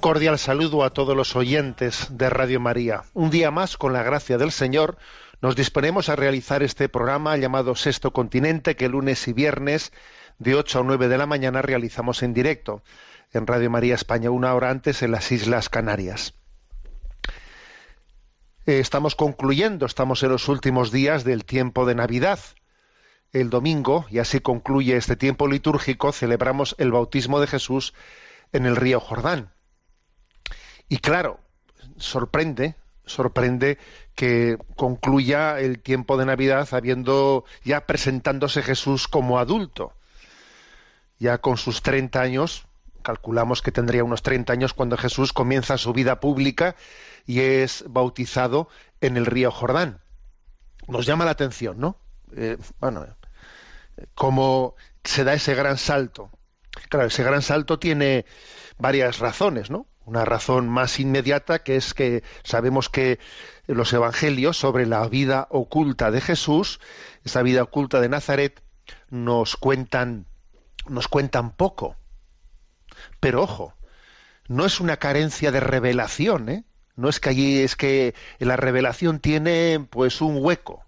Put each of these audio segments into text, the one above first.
Cordial saludo a todos los oyentes de Radio María. Un día más, con la gracia del Señor, nos disponemos a realizar este programa llamado Sexto Continente, que lunes y viernes de 8 a 9 de la mañana realizamos en directo en Radio María España, una hora antes en las Islas Canarias. Eh, Estamos concluyendo, estamos en los últimos días del tiempo de Navidad. El domingo, y así concluye este tiempo litúrgico, celebramos el bautismo de Jesús en el río Jordán. Y claro, sorprende, sorprende que concluya el tiempo de Navidad habiendo ya presentándose Jesús como adulto. Ya con sus 30 años, calculamos que tendría unos 30 años cuando Jesús comienza su vida pública y es bautizado en el río Jordán. Nos llama la atención, ¿no? Eh, bueno, eh, cómo se da ese gran salto. Claro, ese gran salto tiene varias razones, ¿no? Una razón más inmediata que es que sabemos que los evangelios sobre la vida oculta de Jesús, esa vida oculta de Nazaret, nos cuentan, nos cuentan poco. Pero ojo, no es una carencia de revelación, ¿eh? No es que allí es que la revelación tiene pues un hueco.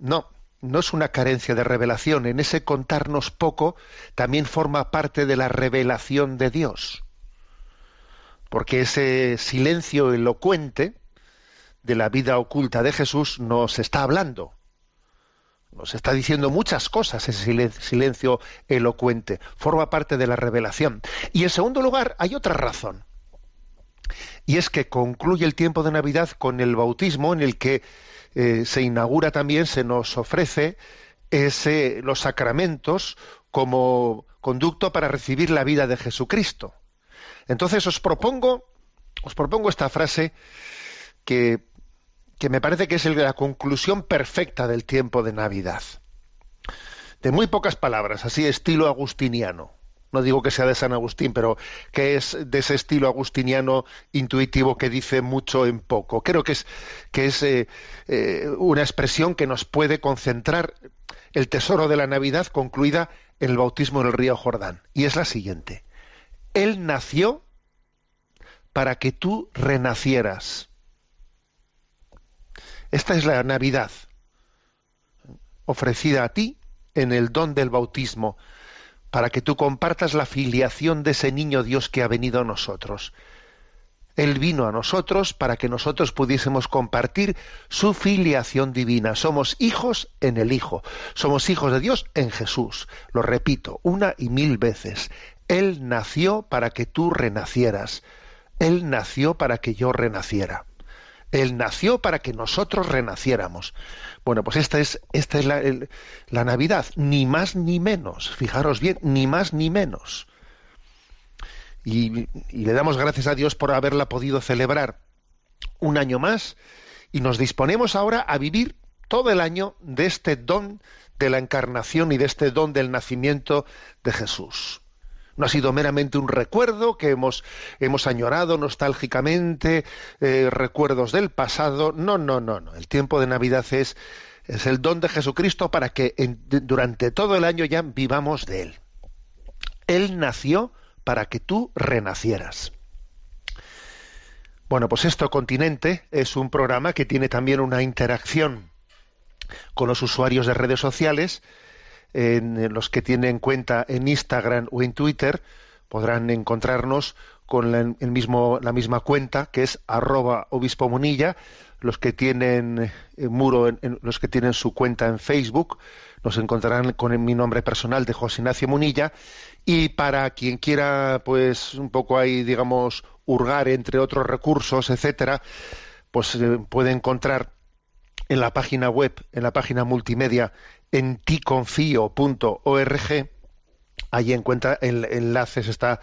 No, no es una carencia de revelación. En ese contarnos poco también forma parte de la revelación de Dios. Porque ese silencio elocuente de la vida oculta de Jesús nos está hablando. Nos está diciendo muchas cosas ese silen- silencio elocuente. Forma parte de la revelación. Y en segundo lugar, hay otra razón. Y es que concluye el tiempo de Navidad con el bautismo en el que eh, se inaugura también, se nos ofrece ese, los sacramentos como conducto para recibir la vida de Jesucristo. Entonces os propongo, os propongo esta frase que, me parece que es la conclusión perfecta del tiempo de Navidad. De muy pocas palabras, así estilo agustiniano. No digo que sea de San Agustín, pero que es de ese estilo agustiniano intuitivo que dice mucho en poco. Creo que es, que es eh, eh, una expresión que nos puede concentrar el tesoro de la Navidad concluida en el bautismo en el río Jordán. Y es la siguiente. Él nació para que tú renacieras. Esta es la Navidad ofrecida a ti en el don del bautismo, para que tú compartas la filiación de ese niño Dios que ha venido a nosotros. Él vino a nosotros para que nosotros pudiésemos compartir su filiación divina. Somos hijos en el Hijo. Somos hijos de Dios en Jesús. Lo repito una y mil veces. Él nació para que tú renacieras. Él nació para que yo renaciera. Él nació para que nosotros renaciéramos. Bueno, pues esta es, la, Navidad, ni más ni menos. Fijaros bien, ni más ni menos. Y le damos gracias a Dios por haberla podido celebrar un año más y nos disponemos ahora a vivir todo el año de este don de la encarnación y de este don del nacimiento de Jesús. No ha sido meramente un recuerdo que hemos, hemos añorado nostálgicamente, eh, recuerdos del pasado. No, no, no, no. El tiempo de Navidad es, es el don de Jesucristo para que durante todo el año ya vivamos de Él. Él nació para que tú renacieras. Bueno, pues esto Continente es un programa que tiene también una interacción con los usuarios de redes sociales, en los que tienen cuenta en Instagram o en Twitter, podrán encontrarnos con la, mismo, la misma cuenta, que es arroba obispo Munilla. Los que tienen eh, muro, los que tienen su cuenta en Facebook, nos encontrarán con mi nombre personal de José Ignacio Munilla. Y para quien quiera, pues, un poco ahí, digamos, hurgar entre otros recursos, etcétera, pues eh, puede encontrar en la página web, en la página multimedia, en ticonfio.org, Allí encuentra el enlaces, está,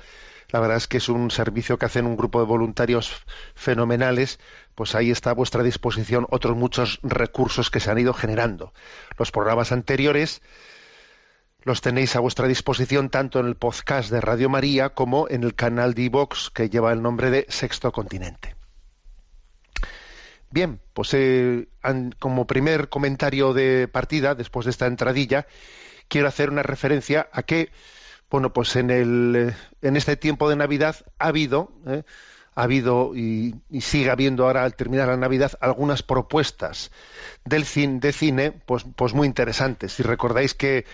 la verdad es que es un servicio que hacen un grupo de voluntarios fenomenales, pues ahí está a vuestra disposición otros muchos recursos que se han ido generando. Los programas anteriores los tenéis a vuestra disposición tanto en el podcast de Radio María como en el canal de iVox que lleva el nombre de Sexto Continente. Bien, pues eh, como primer comentario de partida, después de esta entradilla, quiero hacer una referencia a que, bueno, pues en, el, en este tiempo de Navidad ha habido, eh, ha habido y, sigue habiendo ahora al terminar la Navidad algunas propuestas del cine, de cine, pues, pues muy interesantes. Si recordáis que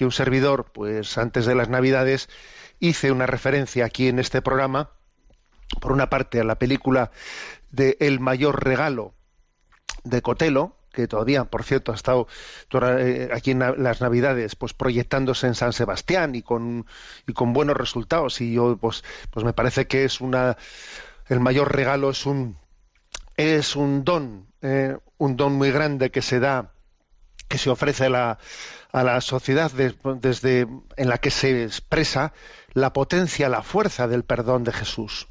un servidor, pues antes de las Navidades, hice una referencia aquí en este programa, por una parte a la película de El mayor regalo de Cotelo, que todavía, por cierto, ha estado eh, aquí en las Navidades, pues proyectándose en San Sebastián y con, y con buenos resultados. Y yo, pues, pues me parece que es una, el mayor regalo es un, es un don, eh, un don muy grande que se da, que se ofrece a la, a la sociedad des- desde en la que se expresa la potencia, la fuerza del perdón de Jesús.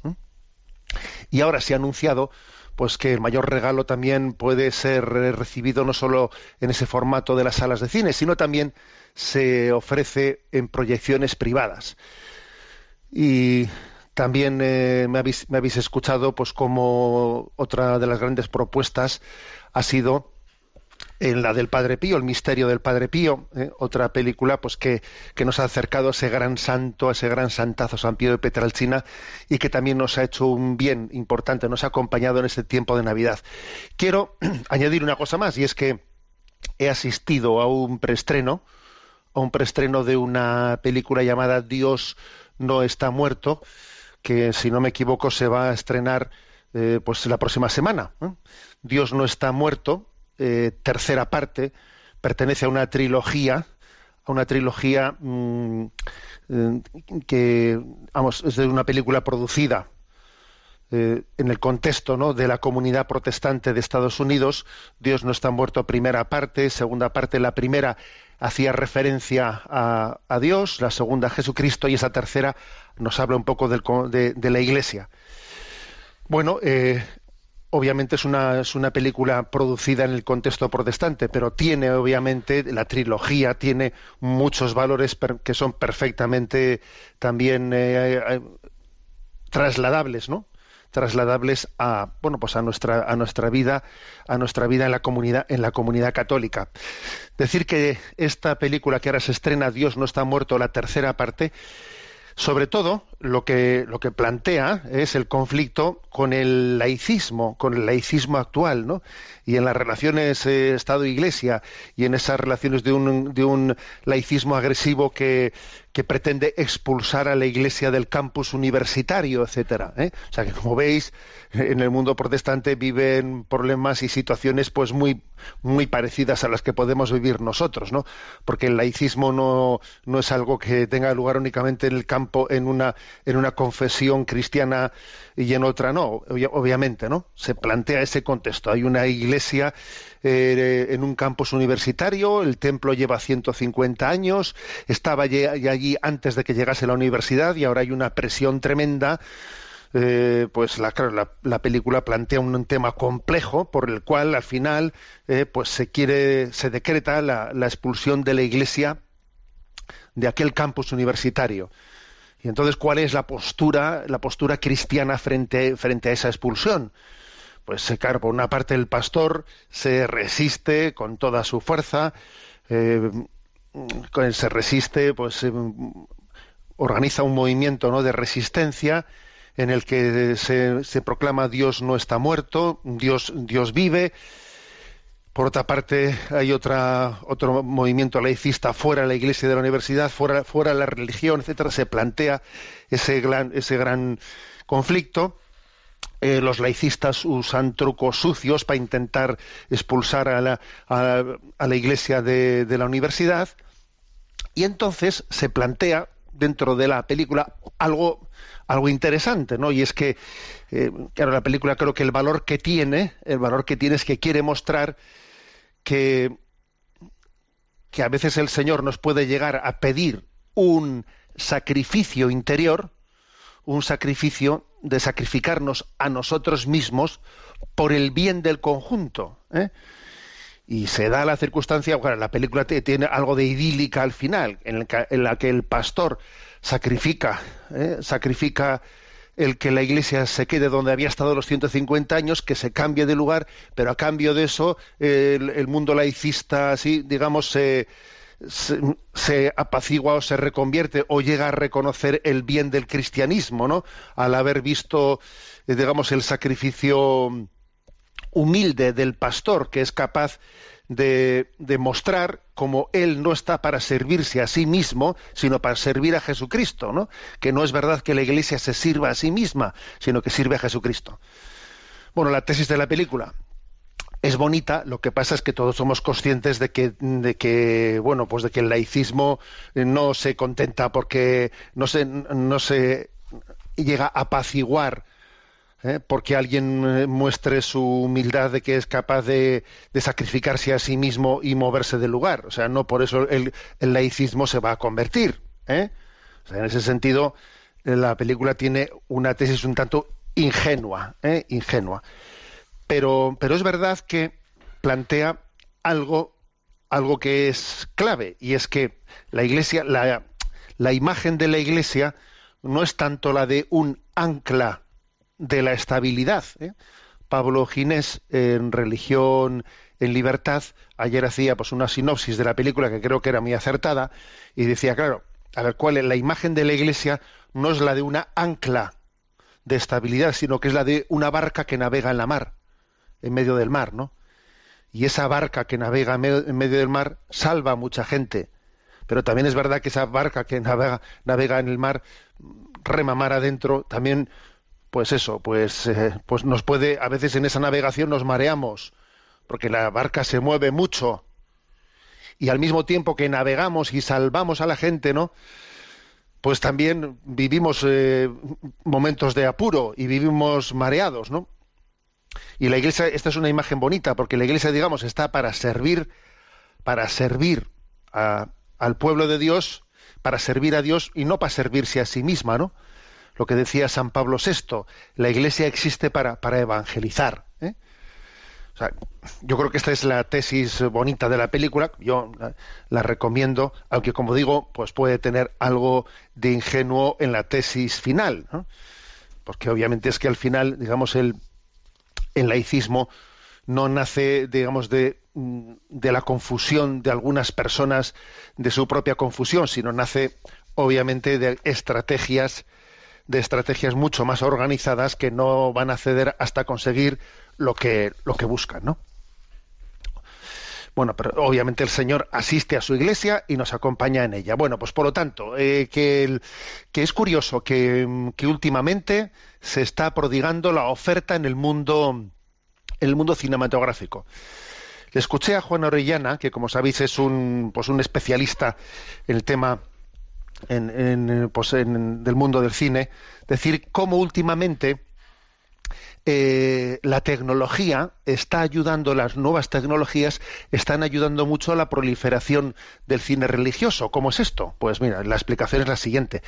Y ahora se ha anunciado pues que el mayor regalo también puede ser recibido no solo en ese formato de las salas de cine, sino también se ofrece en proyecciones privadas. Y también eh, me, habéis, me habéis escuchado pues como otra de las grandes propuestas ha sido en la del Padre Pío, el misterio del Padre Pío, ¿eh? otra película pues que, que nos ha acercado a ese gran santo, a ese gran santazo San Pío de Petralcina y que también nos ha hecho un bien importante, nos ha acompañado en este tiempo de Navidad. Quiero añadir una cosa más y es que he asistido a un preestreno, a un preestreno de una película llamada Dios no está muerto, que si no me equivoco se va a estrenar eh, pues la próxima semana. ¿eh? Dios no está muerto, eh, tercera parte, pertenece a una trilogía, a una trilogía mm, eh, que, vamos, es de una película producida eh, en el contexto ¿no? de la comunidad protestante de Estados Unidos. Dios no está muerto, primera parte, segunda parte, la primera hacía referencia a, Dios, la segunda a Jesucristo y esa tercera nos habla un poco del de, de la Iglesia. Bueno, obviamente es una, película producida en el contexto protestante, pero tiene obviamente la trilogía, tiene muchos valores que son perfectamente también eh, eh, trasladables, ¿no? trasladables a bueno pues a nuestra a nuestra vida a nuestra vida en la comunidad en la comunidad católica decir que esta película que ahora se estrena Dios no está muerto la tercera parte sobre todo lo que lo que plantea es el conflicto con el laicismo con el laicismo actual no y en las relaciones eh, Estado Iglesia y en esas relaciones de un de un laicismo agresivo que que pretende expulsar a la Iglesia del campus universitario, etcétera. ¿eh? O sea que como veis en el mundo protestante viven problemas y situaciones pues muy muy parecidas a las que podemos vivir nosotros, ¿no? Porque el laicismo no, no es algo que tenga lugar únicamente en el campo en una en una confesión cristiana y en otra no, obvia- obviamente, ¿no? Se plantea ese contexto. Hay una iglesia eh, en un campus universitario, el templo lleva 150 años, estaba allí antes de que llegase la universidad y ahora hay una presión tremenda. Eh, pues la, claro, la, la película plantea un, tema complejo por el cual al final eh, pues se quiere se decreta la, la expulsión de la iglesia de aquel campus universitario y entonces cuál es la postura la postura cristiana frente frente a esa expulsión pues eh, claro por una parte el pastor se resiste con toda su fuerza eh, se resiste pues eh, organiza un movimiento ¿no? de resistencia en el que se, se proclama Dios no está muerto, Dios, Dios vive, Por otra parte, hay otra, otro movimiento laicista fuera de la iglesia de la universidad, fuera, fuera de la religión, etcétera. Se plantea ese gran, ese gran conflicto. Eh, los laicistas usan trucos sucios para intentar expulsar a la, a, a la iglesia de, de la universidad. Y entonces se plantea dentro de la película algo, algo interesante, ¿no? Y es que, eh, claro, la película creo que el valor que tiene, el valor que tiene es que quiere mostrar que, que a veces el Señor nos puede llegar a pedir un sacrificio interior, un sacrificio de sacrificarnos a nosotros mismos por el bien del conjunto. ¿eh? Y se da la circunstancia, bueno, la película tiene algo de idílica al final, en, el en la que el pastor sacrifica, ¿eh? sacrifica el que la iglesia se quede donde había estado los 150 años, que se cambie de lugar, pero a cambio de eso el, mundo laicista, así, digamos, se, se, se, apacigua o se reconvierte o llega a reconocer el bien del cristianismo, ¿no? Al haber visto, eh, digamos, el sacrificio humilde del pastor que es capaz de, mostrar cómo él no está para servirse a sí mismo, sino para servir a Jesucristo, ¿no? Que no es verdad que la Iglesia se sirva a sí misma, sino que sirve a Jesucristo. Bueno, la tesis de la película es bonita, lo que pasa es que todos somos conscientes de que, de que bueno, pues de que el laicismo no se contenta porque no se, no se llega a apaciguar ¿eh? porque alguien muestre su humildad de que es capaz de, sacrificarse a sí mismo y moverse del lugar. O sea, no por eso el, laicismo se va a convertir. ¿eh? O sea, en ese sentido, la película tiene una tesis un tanto ingenua, ¿eh? ingenua. Pero, pero es verdad que plantea algo, algo que es clave, y es que la iglesia, la, la imagen de la iglesia no es tanto la de un ancla de la estabilidad. ¿eh? Pablo Ginés, en Religión en Libertad, ayer hacía pues una sinopsis de la película que creo que era muy acertada y decía, claro, a ver, ¿cuál es la imagen de la Iglesia? No es la de una ancla de estabilidad, sino que es la de una barca que navega en la mar, en medio del mar, ¿no? Y esa barca que navega en medio, del mar salva a mucha gente, pero también es verdad que esa barca que navega, navega en el mar, rema mar adentro, también pues eso, pues, eh, pues nos puede, a veces en esa navegación nos mareamos, porque la barca se mueve mucho. Y al mismo tiempo que navegamos y salvamos a la gente, ¿no? Pues también vivimos eh, momentos de apuro y vivimos mareados, ¿no? Y la iglesia, esta es una imagen bonita, porque la iglesia, digamos, está para servir, para servir a, al pueblo de Dios, para servir a Dios y no para servirse a sí misma, ¿no? Lo que decía San Pablo VI, la Iglesia existe para, para evangelizar. ¿eh? O sea, yo creo que esta es la tesis bonita de la película, yo la, recomiendo, aunque como digo, pues puede tener algo de ingenuo en la tesis final, porque obviamente es que al final, digamos, el, el laicismo no nace, digamos, de, de la confusión de algunas personas, de su propia confusión, sino nace obviamente de estrategias de estrategias mucho más organizadas que no van a ceder hasta conseguir lo que, lo que buscan, ¿no? Bueno, pero obviamente el Señor asiste a su iglesia y nos acompaña en ella. Bueno, pues por lo tanto, eh, que, el, que, es curioso que, que, últimamente se está prodigando la oferta en el mundo, en el mundo cinematográfico. Le escuché a Juan Orellana, que como sabéis es un, pues un especialista en el tema en, en, pues en, del mundo del cine, decir cómo últimamente eh, la tecnología está ayudando, las nuevas tecnologías están ayudando mucho a la proliferación del cine religioso. ¿Cómo es esto? Pues mira, la explicación es la siguiente.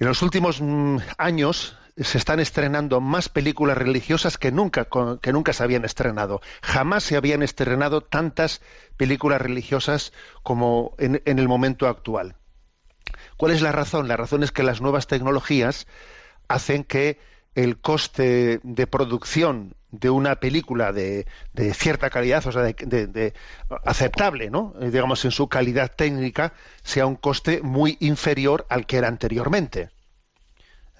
En los últimos mm, años se están estrenando más películas religiosas que nunca, que nunca se habían estrenado. Jamás se habían estrenado tantas películas religiosas como en, en el momento actual. ¿Cuál es la razón? La razón es que las nuevas tecnologías hacen que el coste de producción de una película de, cierta calidad, o sea, de, de, de, aceptable, ¿no? Eh, digamos, en su calidad técnica, sea un coste muy inferior al que era anteriormente.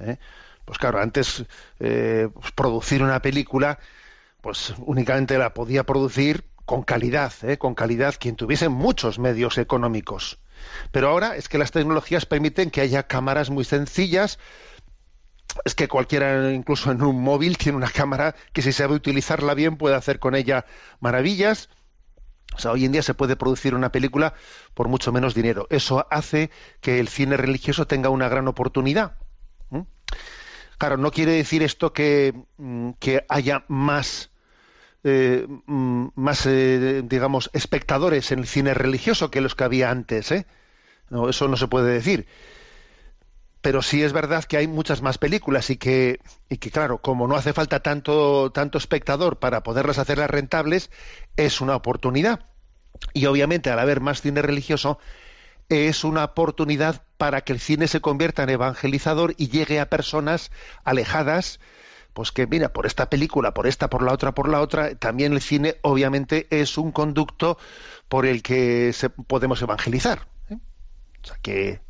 ¿Eh? Pues claro, antes eh, pues producir una película, pues únicamente la podía producir con calidad, con calidad, quien tuviese muchos medios económicos. Pero ahora es que las tecnologías permiten que haya cámaras muy sencillas. Es que cualquiera, incluso en un móvil, tiene una cámara que si sabe utilizarla bien puede hacer con ella maravillas. O sea, hoy en día se puede producir una película por mucho menos dinero. Eso hace que el cine religioso tenga una gran oportunidad. Claro, no quiere decir esto que, mm, que haya más, eh, mm, más eh, digamos, espectadores en el cine religioso que los que había antes. ¿eh? No, eso no se puede decir. Pero sí es verdad que hay muchas más películas y que, y que claro, como no hace falta tanto, tanto espectador para poderlas hacerlas rentables, es una oportunidad. Y obviamente al haber más cine religioso, es una oportunidad para que el cine se convierta en evangelizador y llegue a personas alejadas, pues que mira, por esta película, por esta, por la otra, por la otra, también el cine obviamente es un conducto por el que se, podemos evangelizar. ¿eh? O sea que,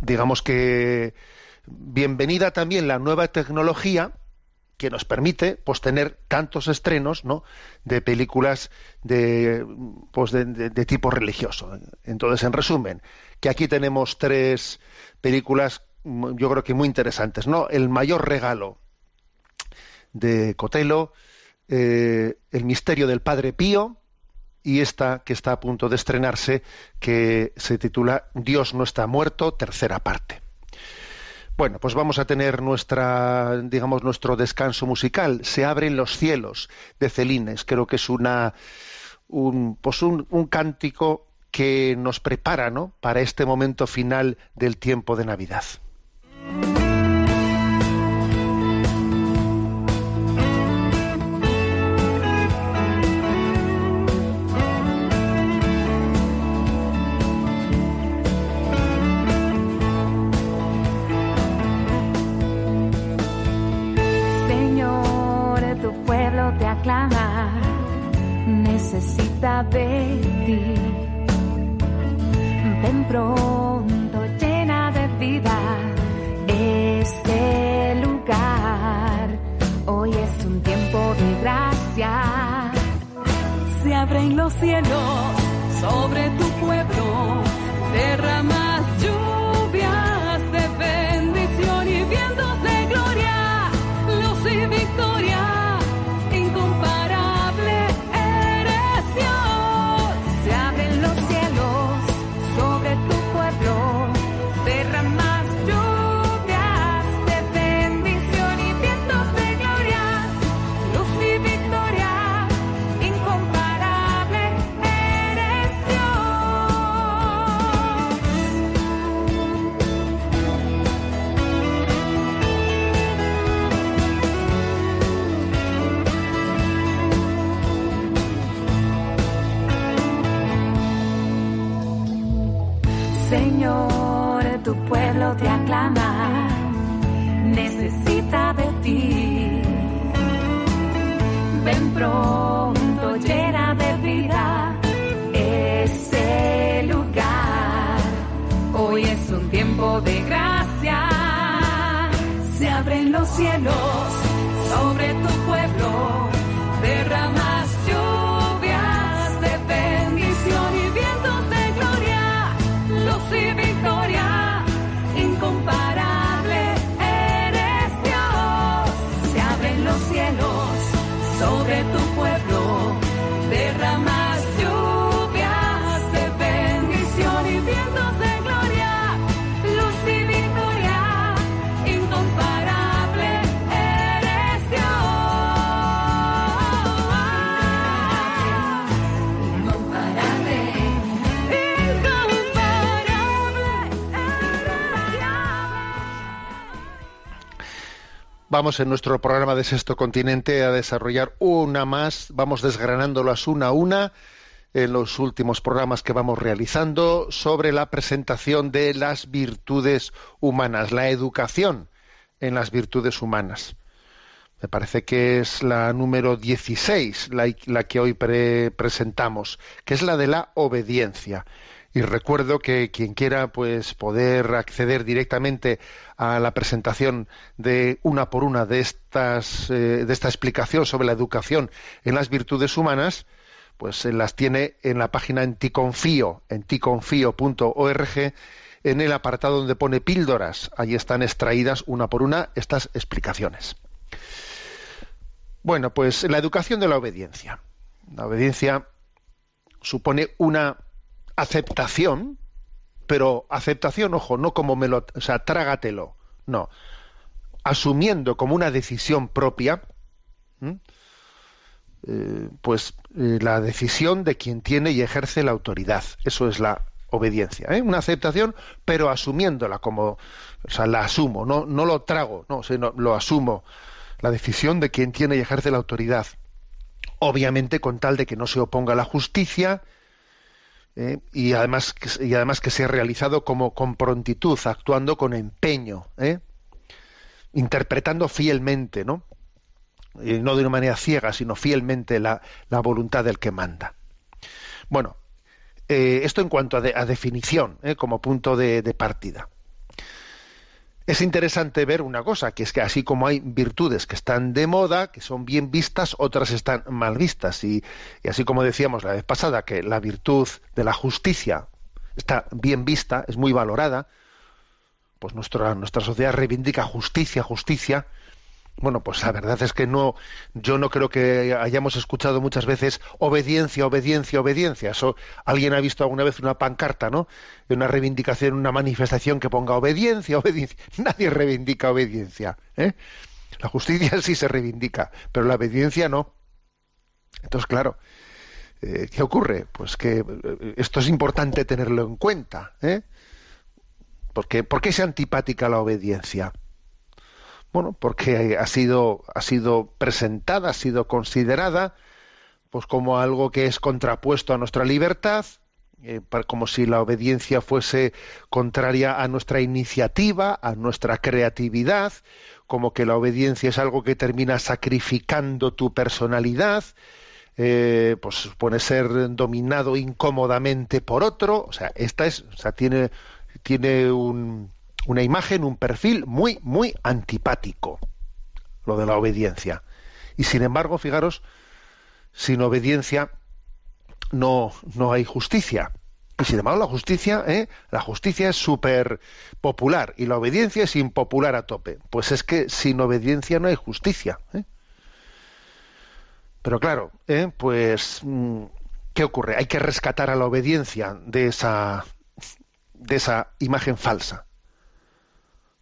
digamos que bienvenida también la nueva tecnología que nos permite pues tener tantos estrenos ¿no? de películas de, pues de, de, de, tipo religioso. Entonces, en resumen, que aquí tenemos tres películas yo creo que muy interesantes. ¿no? El mayor regalo de Cotelo, eh, El misterio del Padre Pío, y esta que está a punto de estrenarse, que se titula Dios no está muerto, tercera parte. Bueno, pues vamos a tener nuestra, digamos, nuestro descanso musical. Se abren los cielos de Celines. Creo que es una, un, pues un, un cántico que nos prepara, ¿no? Para este momento final del tiempo de Navidad. De ti. Ven pronto, llena de vida este lugar. Hoy es un tiempo de gracia. Se abren los cielos sobre tu tu pueblo te aclama, necesita de ti. Ven pronto, llena de vida ese lugar. Hoy es un tiempo de gracia. Se abren los cielos Vamos en nuestro programa de Sexto Continente a desarrollar una más, vamos desgranándolas una a una en los últimos programas que vamos realizando sobre la presentación de las virtudes humanas, la educación en las virtudes humanas. Me parece que es la número 16 la, que hoy pre presentamos, que es la de la obediencia. Y recuerdo que quien quiera pues poder acceder directamente a la presentación de una por una de estas eh, de esta explicación sobre la educación en las virtudes humanas, pues las tiene en la página en ticonfío, en ticonfío.org, en el apartado donde pone píldoras. Ahí están extraídas una por una estas explicaciones. Bueno, pues la educación de la obediencia. La obediencia supone una aceptación, pero aceptación, ojo, no como me lo, o sea, trágatelo, no, asumiendo como una decisión propia, eh, pues eh, la decisión de quien tiene y ejerce la autoridad. Eso es la obediencia, ¿eh? una aceptación, pero asumiéndola como, o sea, la asumo, no, no lo trago, no, sino lo asumo. La decisión de quien tiene y ejerce la autoridad. Obviamente con tal de que no se oponga a la justicia, ¿eh? y además que- y además que sea realizado como con prontitud actuando con empeño ¿eh? interpretando fielmente no Y no de una manera ciega sino fielmente la, la voluntad del que manda bueno eh, esto en cuanto a, de- a definición ¿eh? como punto de partida es interesante ver una cosa, que es que así como hay virtudes que están de moda, que son bien vistas, otras están mal vistas. Y, así como decíamos la vez pasada, que la virtud de la justicia está bien vista, es muy valorada, pues nuestra, nuestra sociedad reivindica justicia, justicia. Bueno, pues la verdad es que no, yo no creo que hayamos escuchado muchas veces obediencia, obediencia, obediencia. Eso, alguien ha visto alguna vez una pancarta, ¿no? Una reivindicación, una manifestación que ponga obediencia, obediencia. Nadie reivindica obediencia. ¿eh? La justicia sí se reivindica, pero la obediencia no. Entonces, claro, eh, ¿qué ocurre? Pues que eh, esto es importante tenerlo en cuenta. ¿eh? Porque, ¿Por qué es antipática la obediencia? Bueno, porque ha sido, ha sido presentada, ha sido considerada pues como algo que es contrapuesto a nuestra libertad, eh, como si la obediencia fuese contraria a nuestra iniciativa, a nuestra creatividad, como que la obediencia es algo que termina sacrificando tu personalidad, eh, pues supone ser dominado incómodamente por otro, o sea, esta es, o sea, tiene, tiene un, una imagen, un perfil muy, muy antipático, lo de la obediencia. Y sin embargo, fijaros, sin obediencia no, no hay justicia. Y sin embargo, la justicia, ¿eh? la justicia es súper popular y la obediencia es impopular a tope. Pues es que sin obediencia no hay justicia. ¿eh? Pero claro, ¿eh? pues mm, ¿qué ocurre? Hay que rescatar a la obediencia de esa, de esa imagen falsa.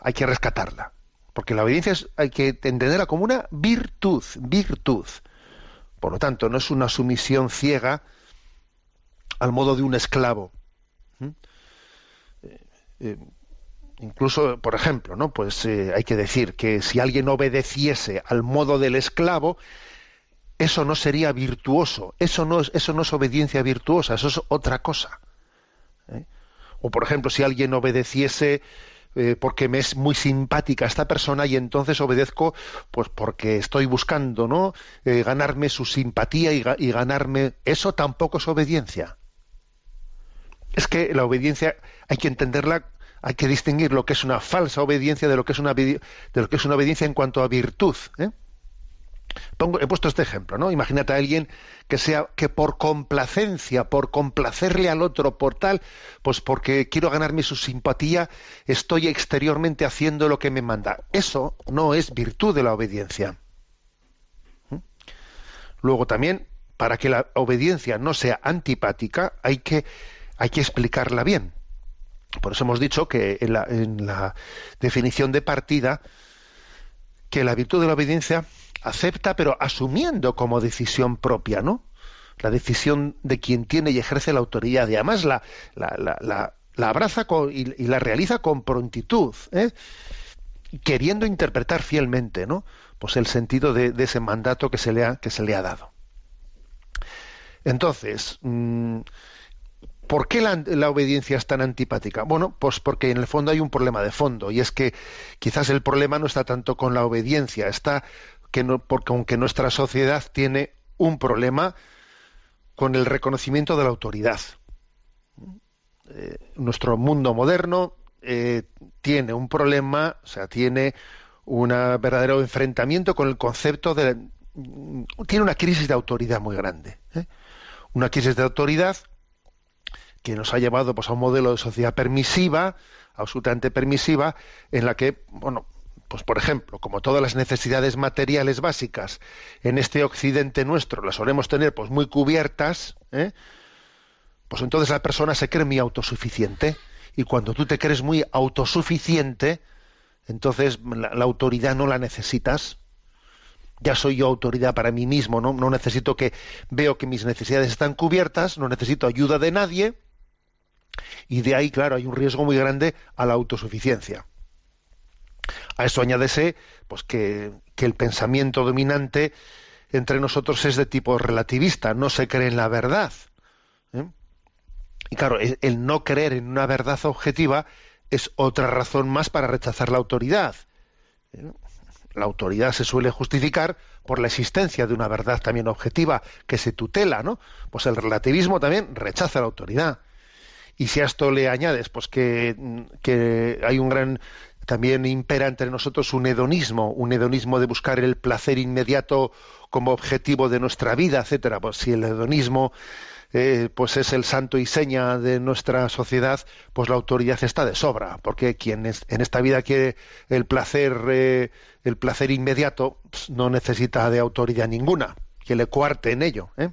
Hay que rescatarla. Porque la obediencia hay que entenderla como una virtud, virtud. Por lo tanto, no es una sumisión ciega al modo de un esclavo. ¿Mm? Eh, eh, incluso, por ejemplo, ¿no? Pues eh, hay que decir que si alguien obedeciese al modo del esclavo, eso no sería virtuoso, eso no es, eso no es obediencia virtuosa, eso es otra cosa. O por ejemplo, si alguien obedeciese eh, porque me es muy simpática esta persona y entonces obedezco pues porque estoy buscando no Eh, ganarme su simpatía y, y ganarme eso tampoco es obediencia es que la obediencia hay que entenderla hay que distinguir lo que es una falsa obediencia de lo que es una de lo que es una obediencia en cuanto a virtud ¿eh? Pongo, he puesto este ejemplo, ¿no? Imagínate a alguien que sea que por complacencia, por complacerle al otro, por tal, pues porque quiero ganarme su simpatía, estoy exteriormente haciendo lo que me manda. Eso no es virtud de la obediencia. ¿Mm? Luego también, para que la obediencia no sea antipática, hay que, hay que explicarla bien. Por eso hemos dicho que en la, en la definición de partida, que la virtud de la obediencia acepta, pero asumiendo como decisión propia, ¿no? La decisión de quien tiene y ejerce la autoridad. Y además la, la, abraza y, la realiza con prontitud, ¿eh? queriendo interpretar fielmente, ¿no? Pues el sentido de, de ese mandato que se le ha, que se le ha dado. Entonces, mm, ¿Por qué la, la obediencia es tan antipática? Bueno, pues porque en el fondo hay un problema de fondo y es que quizás el problema no está tanto con la obediencia, está que no, porque aunque nuestra sociedad tiene un problema con el reconocimiento de la autoridad. Eh, nuestro mundo moderno eh, tiene un problema, o sea, tiene un verdadero enfrentamiento con el concepto de tiene una crisis de autoridad muy grande. ¿eh? una crisis de autoridad que nos ha llevado pues, a un modelo de sociedad permisiva, absolutamente permisiva, en la que, bueno, pues por ejemplo, como todas las necesidades materiales básicas en este occidente nuestro las solemos tener pues muy cubiertas, ¿eh? pues entonces la persona se cree muy autosuficiente. Y cuando tú te crees muy autosuficiente, entonces la, autoridad no la necesitas. Ya soy yo autoridad para mí mismo. No necesito que veo que mis necesidades están cubiertas, no necesito ayuda de nadie. Y de ahí, claro, hay un riesgo muy grande a la autosuficiencia. A eso añádese pues que, el pensamiento dominante entre nosotros es de tipo relativista, no se cree en la verdad. ¿eh? Y claro, el, no creer en una verdad objetiva es otra razón más para rechazar la autoridad. ¿eh? La autoridad se suele justificar por la existencia de una verdad también objetiva que se tutela, ¿no? Pues el relativismo también rechaza la autoridad. Y si a esto le añades, pues que hay un gran también impera entre nosotros un hedonismo, un hedonismo de buscar el placer inmediato como objetivo de nuestra vida, etcétera. Pues si el hedonismo eh, pues es el santo y seña de nuestra sociedad, pues la autoridad está de sobra, porque quien es- en esta vida quiere el placer, eh, el placer inmediato, pues, no necesita de autoridad ninguna, que le cuarte en ello. ¿eh?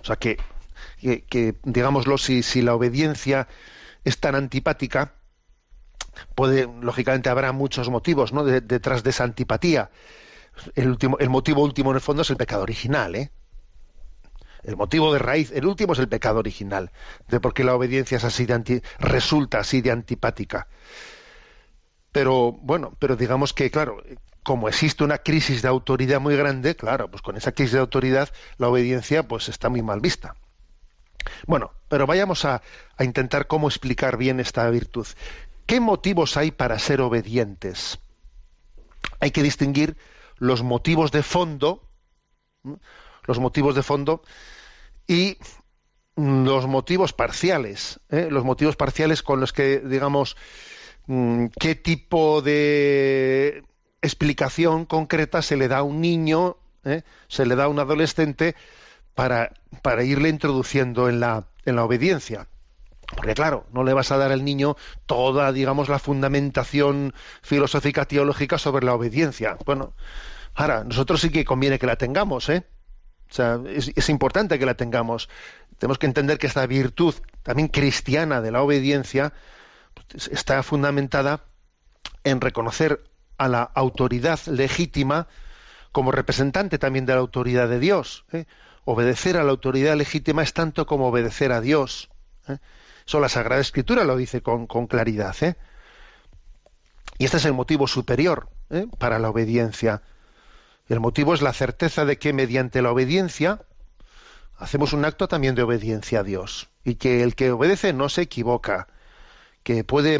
O sea que, que, que, digámoslo, si, si la obediencia es tan antipática, puede, lógicamente habrá muchos motivos ¿no? de- detrás de esa antipatía. El, motivo último en el fondo es el pecado original, ¿eh? El motivo de raíz, el último es el pecado original, de por qué la obediencia es así de anti- resulta así de antipática. Pero bueno, pero digamos que claro, como existe una crisis de autoridad muy grande, claro, pues con esa crisis de autoridad la obediencia pues está muy mal vista. Bueno, pero vayamos a intentar cómo explicar bien esta virtud. ¿Qué motivos hay para ser obedientes? Hay que distinguir los motivos de fondo, los motivos de fondo y los motivos parciales, ¿eh? los motivos parciales con los que, digamos, qué tipo de explicación concreta se le da a un niño, ¿eh? se le da a un adolescente para, irle introduciendo en la obediencia. Porque claro, no le vas a dar al niño toda, digamos, la fundamentación filosófica teológica sobre la obediencia. Bueno, ahora, nosotros sí que conviene que la tengamos, ¿eh? O sea, es, importante que la tengamos. Tenemos que entender que esta virtud también cristiana de la obediencia pues, está fundamentada en reconocer a la autoridad legítima como representante también de la autoridad de Dios. ¿eh? Obedecer a la autoridad legítima es tanto como obedecer a Dios. ¿eh? Eso la Sagrada Escritura lo dice con, claridad. ¿eh? Y este es el motivo superior ¿eh? para la obediencia. El motivo es la certeza de que mediante la obediencia hacemos un acto también de obediencia a Dios. Y que el que obedece no se equivoca. Que, puede,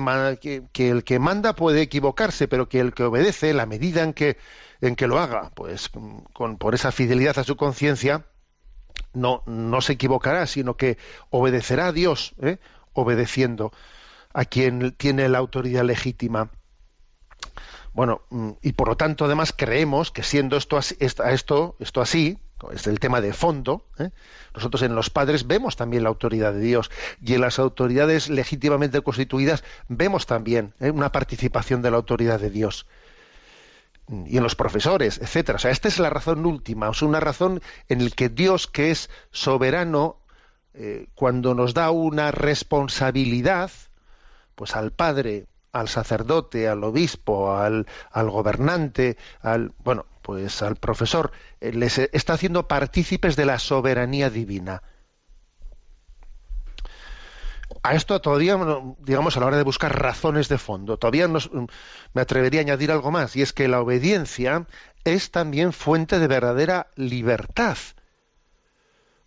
que el que manda puede equivocarse, pero que el que obedece, la medida en que, en que lo haga, pues con, por esa fidelidad a su conciencia, no, no se equivocará, sino que obedecerá a Dios, ¿eh? obedeciendo a quien tiene la autoridad legítima. Bueno, mm, y por lo tanto, además, creemos que siendo esto así, esto, esto así, es el tema de fondo, ¿eh? nosotros en los padres vemos también la autoridad de Dios y en las autoridades legítimamente constituidas vemos también ¿eh? una participación de la autoridad de Dios y en los profesores, etcétera. O sea, esta es la razón última, o sea, una razón en la que Dios, que es soberano, eh, cuando nos da una responsabilidad, pues al padre, al sacerdote, al obispo, al, al gobernante, al bueno, pues al profesor, eh, les está haciendo partícipes de la soberanía divina. A esto todavía, digamos, a la hora de buscar razones de fondo, todavía nos- me atrevería a añadir algo más, y es que la obediencia es también fuente de verdadera libertad,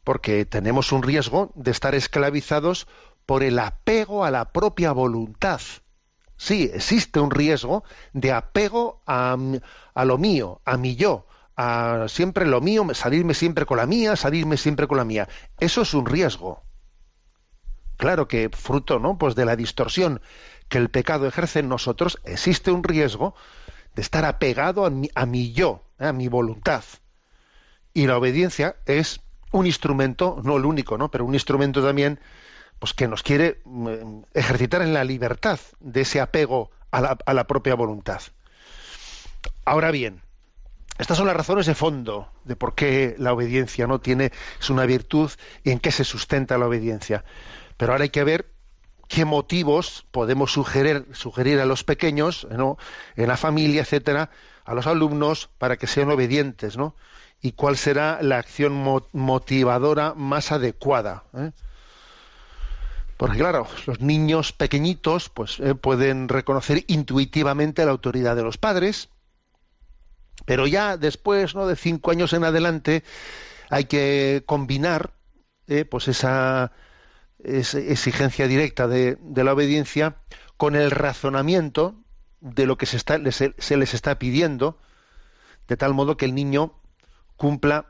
porque tenemos un riesgo de estar esclavizados por el apego a la propia voluntad. Sí, existe un riesgo de apego a, a lo mío, a mi yo, a siempre lo mío, salirme siempre con la mía, salirme siempre con la mía. Eso es un riesgo. Claro que fruto, ¿no? Pues de la distorsión que el pecado ejerce en nosotros, existe un riesgo de estar apegado a mi, yo, ¿eh? a mi voluntad. Y la obediencia es un instrumento, no el único, ¿no? Pero un instrumento también, pues que nos quiere mm, ejercitar en la libertad de ese apego a la, a la propia voluntad. Ahora bien, estas son las razones de fondo de por qué la obediencia no tiene es una virtud y en qué se sustenta la obediencia. Pero ahora hay que ver qué motivos podemos sugerir, sugerir a los pequeños, ¿no? en la familia, etcétera, a los alumnos para que sean obedientes, ¿no? Y cuál será la acción mo- motivadora más adecuada. ¿eh? Porque claro, los niños pequeñitos pues eh, pueden reconocer intuitivamente la autoridad de los padres, pero ya después, ¿no? De cinco años en adelante, hay que combinar, eh, pues esa, esa exigencia directa de, la obediencia con el razonamiento de lo que se, está, se, les está pidiendo, de tal modo que el niño cumpla,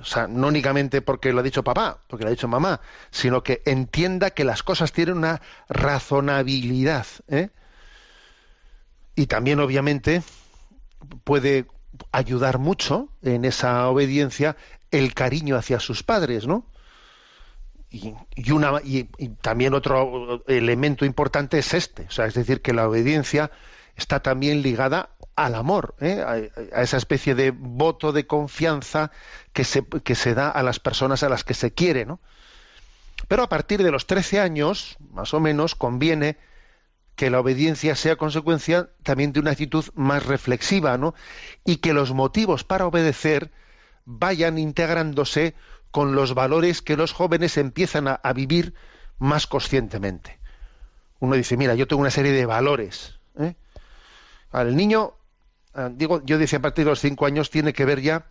o sea, no únicamente porque lo ha dicho papá, porque lo ha dicho mamá, sino que entienda que las cosas tienen una razonabilidad. ¿eh? Y también, obviamente, puede ayudar mucho en esa obediencia el cariño hacia sus padres, ¿no? Y, y una, y, también otro elemento importante es este, o sea, es decir, que la obediencia está también ligada al amor, ¿eh? a, a, esa especie de voto de confianza que se, que se da a las personas a las que se quiere, ¿no? Pero a partir de los 13 años, más o menos, conviene que la obediencia sea consecuencia también de una actitud más reflexiva, ¿no? Y que los motivos para obedecer vayan integrándose con los valores que los jóvenes empiezan a, a vivir más conscientemente. Uno dice, mira, yo tengo una serie de valores. ¿eh? Al niño, digo, yo decía a partir de los cinco años tiene que ver ya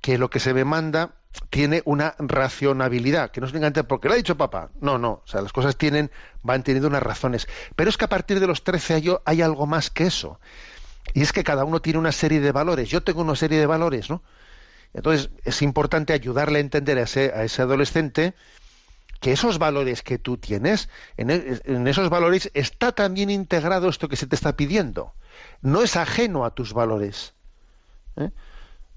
que lo que se me manda tiene una racionabilidad, que no es únicamente porque lo ha dicho papá. No, no, o sea, las cosas tienen, van teniendo unas razones. Pero es que a partir de los 13 años hay algo más que eso. Y es que cada uno tiene una serie de valores. Yo tengo una serie de valores, ¿no? Entonces, es importante ayudarle a entender a ese, a ese adolescente que esos valores que tú tienes, en, en, esos valores está también integrado esto que se te está pidiendo. No es ajeno a tus valores. ¿eh?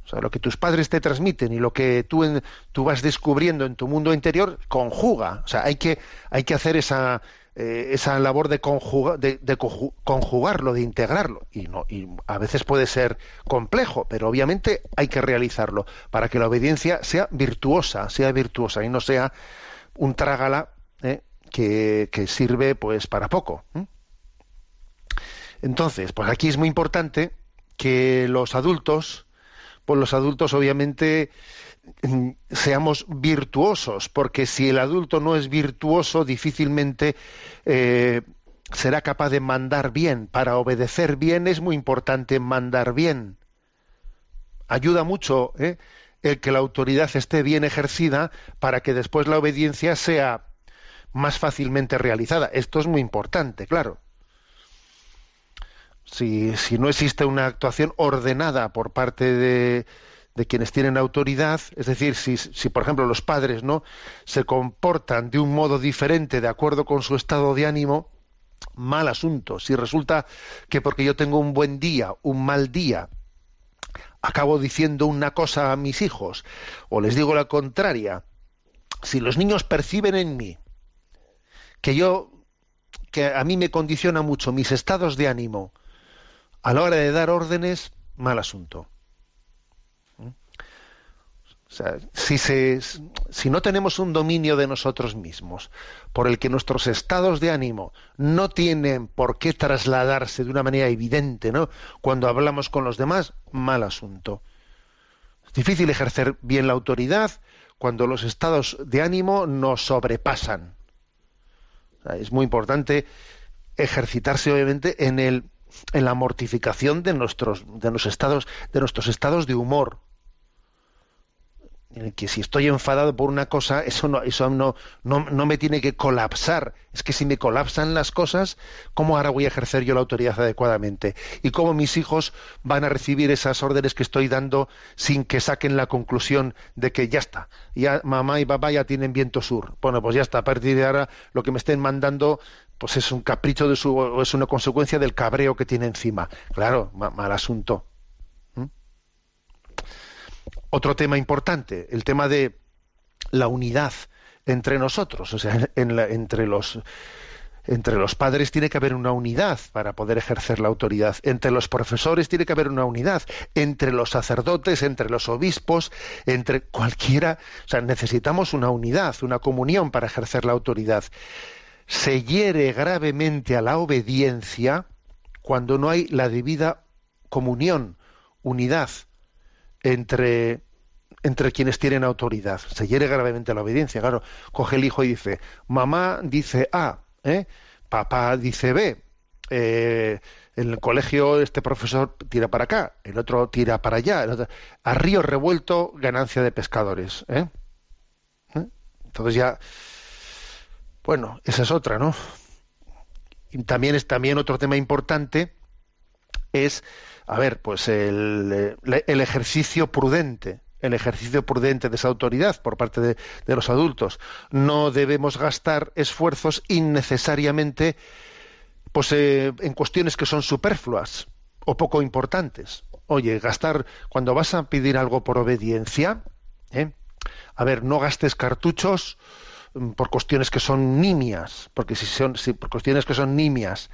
O sea, lo que tus padres te transmiten y lo que tú, en, tú vas descubriendo en tu mundo interior conjuga. O sea, hay que, hay que hacer esa, eh, esa labor de, conjuga, de, conjugarlo, de integrarlo. Y, no, y a veces puede ser complejo, pero obviamente hay que realizarlo para que la obediencia sea virtuosa, sea virtuosa y no sea un trágala ¿eh? que, que, sirve pues para poco. Entonces, pues aquí es muy importante que los adultos, pues los adultos obviamente seamos virtuosos, porque si el adulto no es virtuoso, difícilmente eh, será capaz de mandar bien. Para obedecer bien es muy importante mandar bien. Ayuda mucho ¿eh? el que la autoridad esté bien ejercida para que después la obediencia sea más fácilmente realizada. Esto es muy importante, claro. Si, si no existe una actuación ordenada por parte de, de quienes tienen autoridad, es decir, si, si, por ejemplo los padres no se comportan de un modo diferente de acuerdo con su estado de ánimo, mal asunto. Si resulta que porque yo tengo un buen día, un mal día, acabo diciendo una cosa a mis hijos o les digo la contraria, si los niños perciben en mí que yo que a mí me condiciona mucho mis estados de ánimo a la hora de dar órdenes, mal asunto. O sea, si, se, no tenemos un dominio de nosotros mismos por el que nuestros estados de ánimo no tienen por qué trasladarse de una manera evidente, ¿no? Cuando hablamos con los demás, mal asunto. Es difícil ejercer bien la autoridad cuando los estados de ánimo nos sobrepasan. Es muy importante ejercitarse, obviamente, en el en la mortificación de nuestros de los estados de nuestros estados de humor que si estoy enfadado por una cosa, eso no, eso no, no, no, me tiene que colapsar. Es que si me colapsan las cosas, ¿cómo ahora voy a ejercer yo la autoridad adecuadamente? ¿Y cómo mis hijos van a recibir esas órdenes que estoy dando sin que saquen la conclusión de que ya está, ya mamá y papá ya tienen viento sur? Bueno, pues ya está, a partir de ahora lo que me estén mandando pues es un capricho de su, o es una consecuencia del cabreo que tiene encima. Claro, mal asunto. Otro tema importante, el tema de, la unidad entre nosotros, o sea, en la- entre los entre los padres tiene que haber una unidad para poder ejercer la autoridad, entre los profesores tiene que haber una unidad, entre los sacerdotes, entre los obispos, entre cualquiera, o sea, necesitamos una unidad, una comunión para ejercer la autoridad. Se hiere gravemente a la obediencia cuando no hay la debida comunión, unidad entre entre quienes tienen autoridad. Se hiere gravemente la obediencia. Claro, coge el hijo y dice, mamá dice A, ¿eh? papá dice B. eh, el colegio este profesor tira para acá, el otro tira para allá. el otro- A río revuelto, ganancia de pescadores. ¿eh? ¿Eh? Entonces ya, bueno, esa es otra, ¿no? Y también es también otro tema importante es, a ver, pues el, ejercicio prudente, el ejercicio prudente de esa autoridad por parte de, de los adultos. No debemos gastar esfuerzos innecesariamente pues, eh, en cuestiones que son superfluas o poco importantes. Oye, gastar, cuando vas a pedir algo por obediencia, ¿eh? a ver, no gastes cartuchos mm, por cuestiones que son nimias, porque si son si por cuestiones que son nimias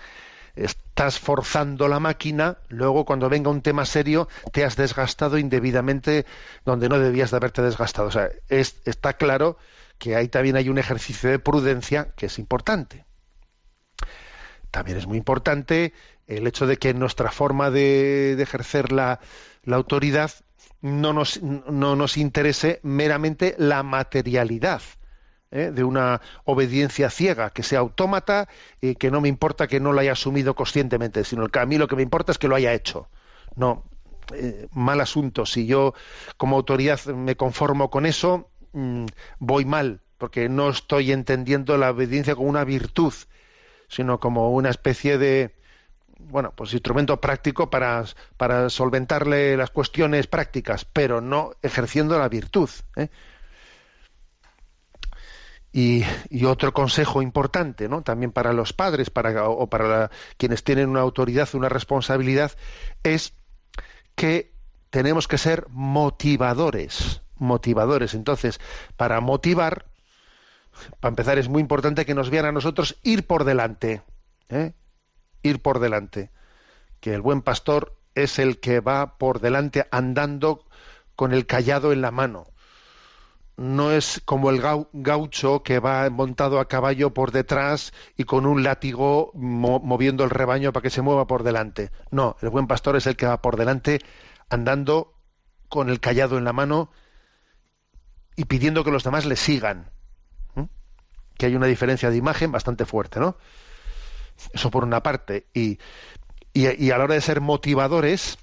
estás forzando la máquina, luego cuando venga un tema serio te has desgastado indebidamente donde no debías de haberte desgastado. O sea, es- está claro que ahí también hay un ejercicio de prudencia que es importante. También es muy importante el hecho de que nuestra forma de, de ejercer la, la autoridad no nos, no nos interese meramente la materialidad ¿eh? de una obediencia ciega, que sea autómata y que no me importa que no lo haya asumido conscientemente, sino que a mí lo que me importa es que lo haya hecho. No, eh, mal asunto. Si yo como autoridad me conformo con eso, mm, voy mal, porque no estoy entendiendo la obediencia como una virtud, sino como una especie de bueno, pues instrumento práctico para, para solventarle las cuestiones prácticas, pero no ejerciendo la virtud. ¿eh? Y, otro consejo importante, ¿no? También para los padres, para o para quienes tienen una autoridad, una responsabilidad, es que tenemos que ser motivadores, motivadores. Entonces, para motivar, para empezar, es muy importante que nos vean a nosotros ir por delante, ¿eh? ir por delante. Que el buen pastor es el que va por delante andando con el callado en la mano. No es como el gau- gaucho que va montado a caballo por detrás y con un látigo mo- moviendo el rebaño para que se mueva por delante. No, el buen pastor es el que va por delante andando con el callado en la mano y pidiendo que los demás le sigan. ¿Mm? Que hay una diferencia de imagen bastante fuerte, ¿no? Eso por una parte. Y, y, y a la hora de ser motivadores,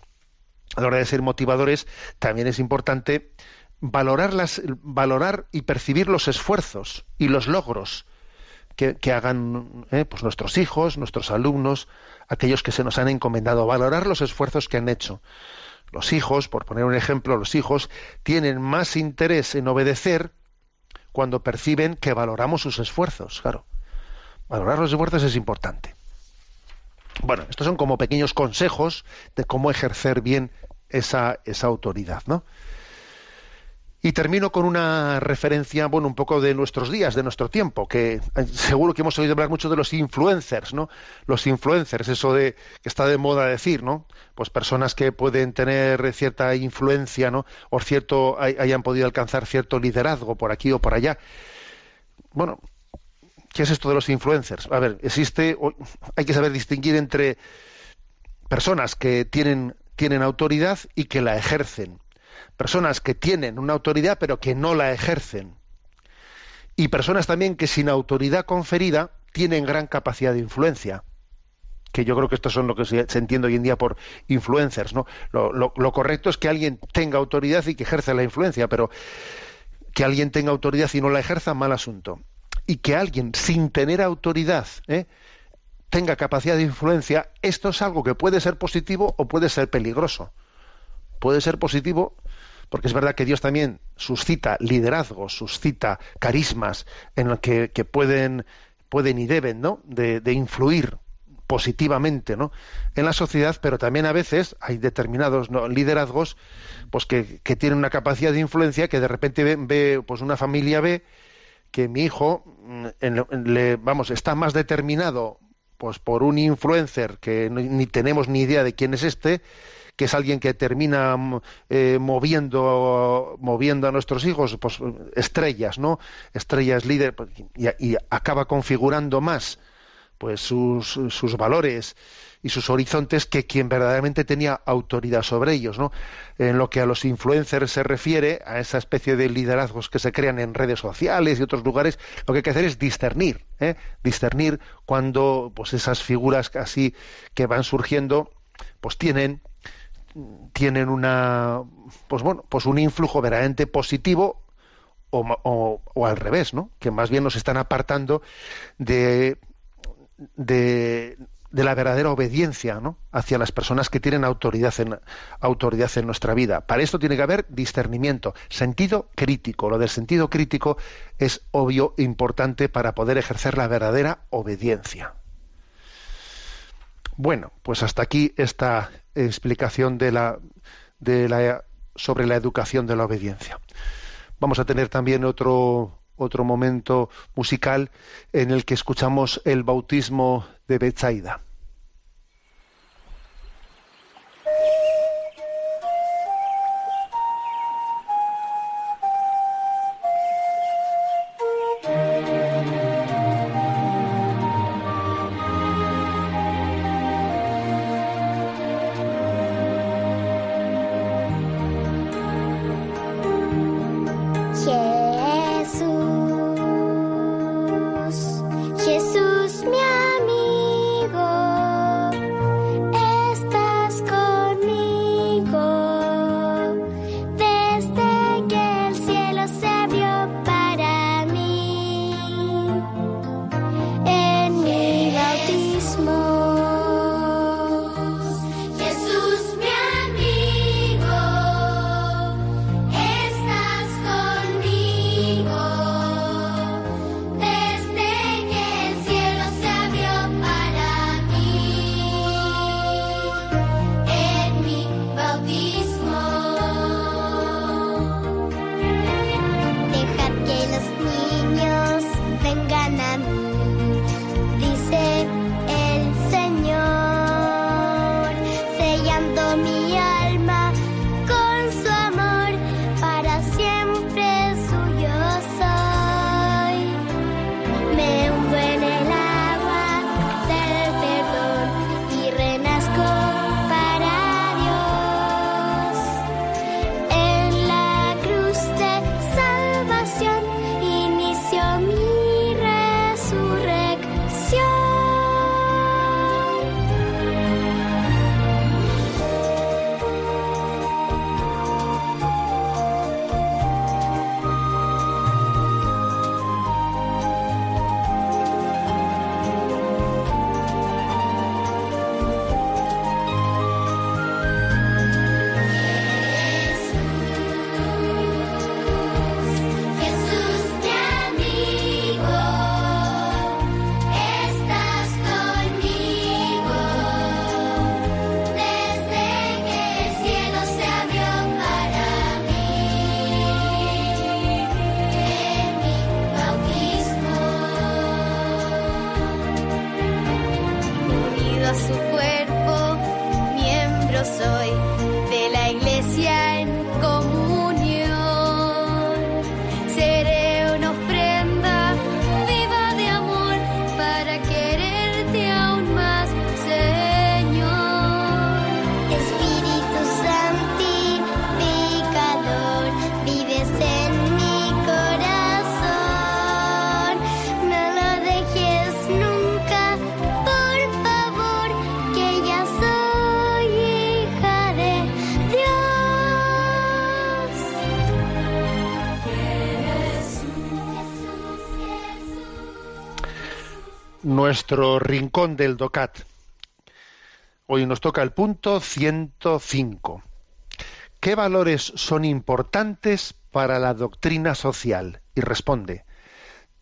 a la hora de ser motivadores, también es importante valorar, las, valorar y percibir los esfuerzos y los logros que, que hagan eh, pues nuestros hijos, nuestros alumnos, aquellos que se nos han encomendado, valorar los esfuerzos que han hecho. Los hijos, por poner un ejemplo, los hijos tienen más interés en obedecer cuando perciben que valoramos sus esfuerzos, claro. Valorar los esfuerzos es importante. Bueno, estos son como pequeños consejos de cómo ejercer bien esa, esa autoridad, ¿no? Y termino con una referencia, bueno, un poco de nuestros días, de nuestro tiempo, que seguro que hemos oído hablar mucho de los influencers, ¿no? Los influencers, eso de que está de moda decir, ¿no? Pues personas que pueden tener cierta influencia, ¿no? O cierto, hay- hayan podido alcanzar cierto liderazgo por aquí o por allá. Bueno, ¿qué es esto de los influencers? A ver, existe, hay que saber distinguir entre personas que tienen, tienen autoridad y que la ejercen. Personas que tienen una autoridad pero que no la ejercen. Y personas también que sin autoridad conferida tienen gran capacidad de influencia. Que yo creo que estos son lo que se, entiende hoy en día por influencers, ¿no? Lo, lo- lo correcto es que alguien tenga autoridad y que ejerza la influencia, pero que alguien tenga autoridad y no la ejerza, mal asunto. Y que alguien sin tener autoridad ¿eh? tenga capacidad de influencia, esto es algo que puede ser positivo o puede ser peligroso. Puede ser positivo porque es verdad que Dios también suscita liderazgos, suscita carismas en los que, pueden, pueden y deben ¿no? de, de influir positivamente ¿no? en la sociedad, pero también a veces hay determinados ¿no? liderazgos pues que, tienen una capacidad de influencia que de repente ve, ve, pues una familia ve que mi hijo mm, en- en- le, vamos está más determinado pues por un influencer que ni tenemos ni idea de quién es este que es alguien que termina mm, eh, moviendo moviendo a nuestros hijos pues estrellas no estrellas líder pues, y, acaba configurando más pues sus, sus valores y sus horizontes que quien verdaderamente tenía autoridad sobre ellos, ¿no? En lo que a los influencers se refiere, a esa especie de liderazgos que se crean en redes sociales y otros lugares, lo que hay que hacer es discernir, ¿eh? discernir cuando pues esas figuras así que van surgiendo, pues tienen tienen una pues bueno pues un influjo verdaderamente positivo o, o al revés no que más bien nos están apartando de de, de la verdadera obediencia ¿no? hacia las personas que tienen autoridad en, autoridad en nuestra vida. Para esto tiene que haber discernimiento, sentido crítico. Lo del sentido crítico es obvio, importante para poder ejercer la verdadera obediencia. Bueno, pues hasta aquí esta explicación de la, de la, sobre la educación de la obediencia. Vamos a tener también otro, otro momento musical en el que escuchamos el bautismo de Betsaida. Nuestro rincón del DOCAT. Hoy nos toca el punto 105. ¿Qué valores son importantes para la doctrina social? Y responde,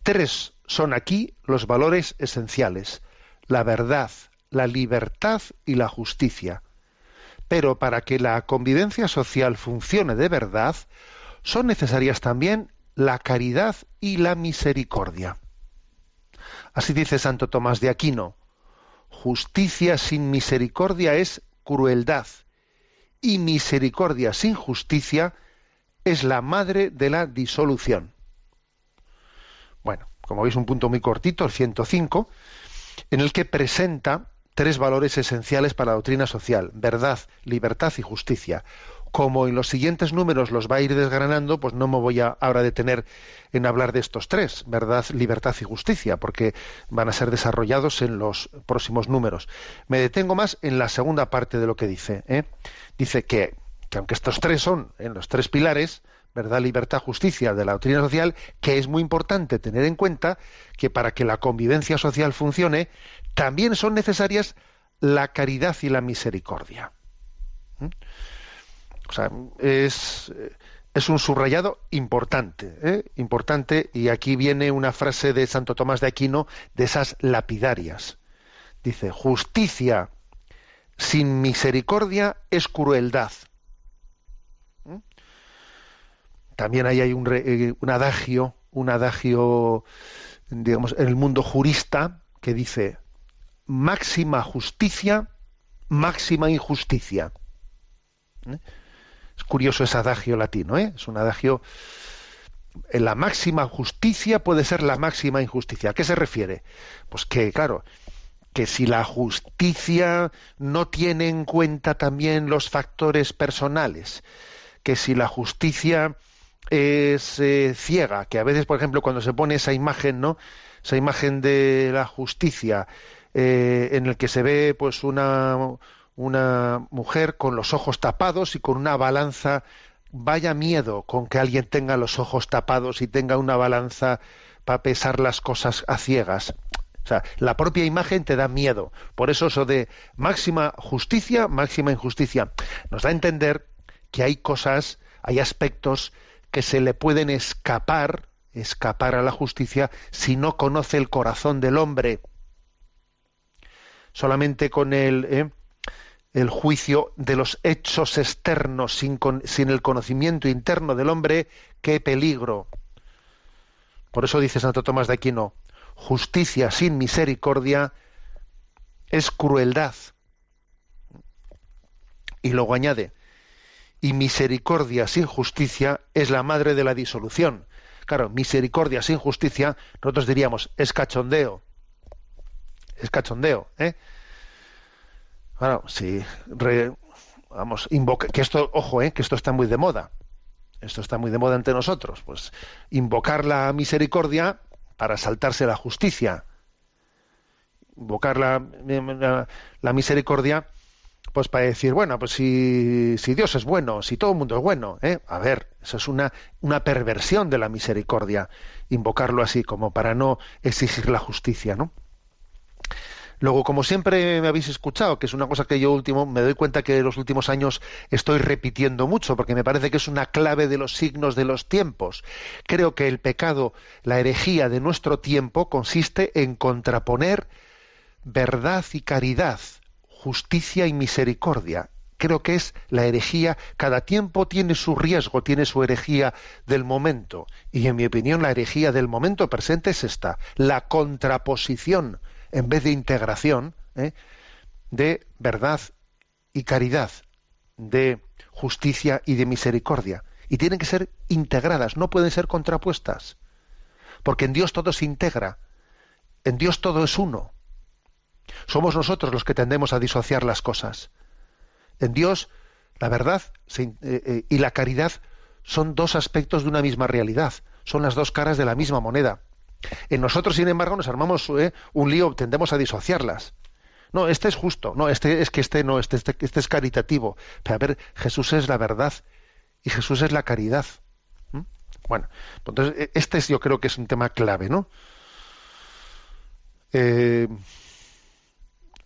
tres son aquí los valores esenciales. La verdad, la libertad y la justicia. Pero para que la convivencia social funcione de verdad, son necesarias también la caridad y la misericordia. Así dice Santo Tomás de Aquino, justicia sin misericordia es crueldad y misericordia sin justicia es la madre de la disolución. Bueno, como veis, un punto muy cortito, el 105, en el que presenta tres valores esenciales para la doctrina social, verdad, libertad y justicia. Como en los siguientes números los va a ir desgranando, pues no me voy a ahora detener en hablar de estos tres, verdad, libertad y justicia, porque van a ser desarrollados en los próximos números. Me detengo más en la segunda parte de lo que dice. ¿eh? Dice que, que aunque estos tres son en los tres pilares, verdad, libertad, justicia de la doctrina social, que es muy importante tener en cuenta que para que la convivencia social funcione, también son necesarias la caridad y la misericordia. ¿Mm? O sea, es, es un subrayado importante, ¿eh? importante, y aquí viene una frase de Santo Tomás de Aquino de esas lapidarias. Dice, justicia sin misericordia es crueldad. ¿Mm? También ahí hay un, re- eh, un adagio, un adagio, digamos, en el mundo jurista que dice máxima justicia, máxima injusticia. ¿Eh? Curioso ese adagio latino, ¿eh? Es un adagio. En la máxima justicia puede ser la máxima injusticia. ¿A qué se refiere? Pues que, claro, que si la justicia no tiene en cuenta también los factores personales, que si la justicia es eh, ciega, que a veces, por ejemplo, cuando se pone esa imagen, ¿no? Esa imagen de la justicia eh, en el que se ve, pues, una una mujer con los ojos tapados y con una balanza. Vaya miedo con que alguien tenga los ojos tapados y tenga una balanza para pesar las cosas a ciegas. O sea, la propia imagen te da miedo. Por eso eso de máxima justicia, máxima injusticia, nos da a entender que hay cosas, hay aspectos que se le pueden escapar, escapar a la justicia si no conoce el corazón del hombre. Solamente con el, ¿eh? El juicio de los hechos externos sin, con- sin el conocimiento interno del hombre, qué peligro. Por eso dice Santo Tomás de Aquino, justicia sin misericordia es crueldad. Y luego añade, y misericordia sin justicia es la madre de la disolución. Claro, misericordia sin justicia, nosotros diríamos, es cachondeo. Es cachondeo, ¿eh? Claro, si vamos, invoca, que esto, ojo, eh, que esto está muy de moda. Esto está muy de moda entre nosotros. Pues invocar la misericordia para saltarse la justicia. Invocar la, la- la misericordia, pues para decir, bueno, pues si, si Dios es bueno, si todo el mundo es bueno, ¿eh? a ver, eso es una, una perversión de la misericordia, invocarlo así, como para no exigir la justicia, ¿no? Luego, como siempre me habéis escuchado, que es una cosa que yo último me doy cuenta que en los últimos años estoy repitiendo mucho, porque me parece que es una clave de los signos de los tiempos. Creo que el pecado, la herejía de nuestro tiempo consiste en contraponer verdad y caridad, justicia y misericordia. Creo que es la herejía, cada tiempo tiene su riesgo, tiene su herejía del momento. Y en mi opinión la herejía del momento presente es esta, la contraposición en vez de integración ¿eh? de verdad y caridad, de justicia y de misericordia. Y tienen que ser integradas, no pueden ser contrapuestas. Porque en Dios todo se integra, en Dios todo es uno. Somos nosotros los que tendemos a disociar las cosas. En Dios, la verdad eh, eh, y la caridad son dos aspectos de una misma realidad, son las dos caras de la misma moneda. En nosotros, sin embargo, nos armamos eh, un lío, tendemos a disociarlas. No, este es justo, no, este es que este no, este, este, este es caritativo. Pero a ver, Jesús es la verdad y Jesús es la caridad. Bueno, entonces eh, este es, yo creo que es un tema clave, ¿no? Eh,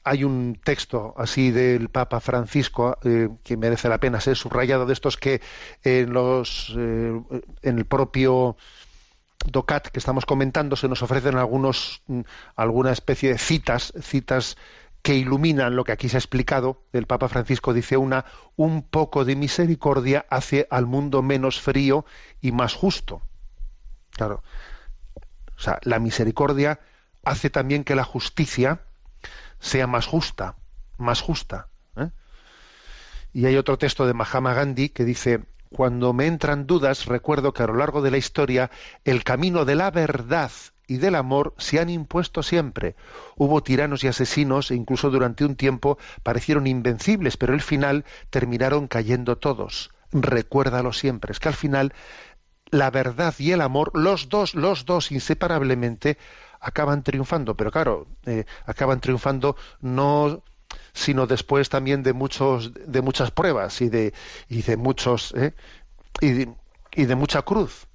hay un texto así del Papa Francisco eh, que merece la pena ser subrayado de estos que en los en el propio DOCAT que estamos comentando se nos ofrecen algunos mm, alguna especie de citas citas que iluminan lo que aquí se ha explicado. El Papa Francisco dice una, un poco de misericordia hace al mundo menos frío y más justo. Claro. O sea, la misericordia hace también que la justicia sea más justa, más justa. ¿eh? Y hay otro texto de Mahatma Gandhi que dice, cuando me entran dudas, recuerdo que a lo largo de la historia el camino de la verdad y del amor se han impuesto siempre. Hubo tiranos y asesinos e incluso durante un tiempo parecieron invencibles, pero al final terminaron cayendo todos. Recuérdalo siempre. Es que al final la verdad y el amor, los dos, los dos inseparablemente, acaban triunfando. Pero claro, eh, acaban triunfando no sino después también de muchos de muchas pruebas y de y de muchos ¿eh? y, de, y de mucha cruz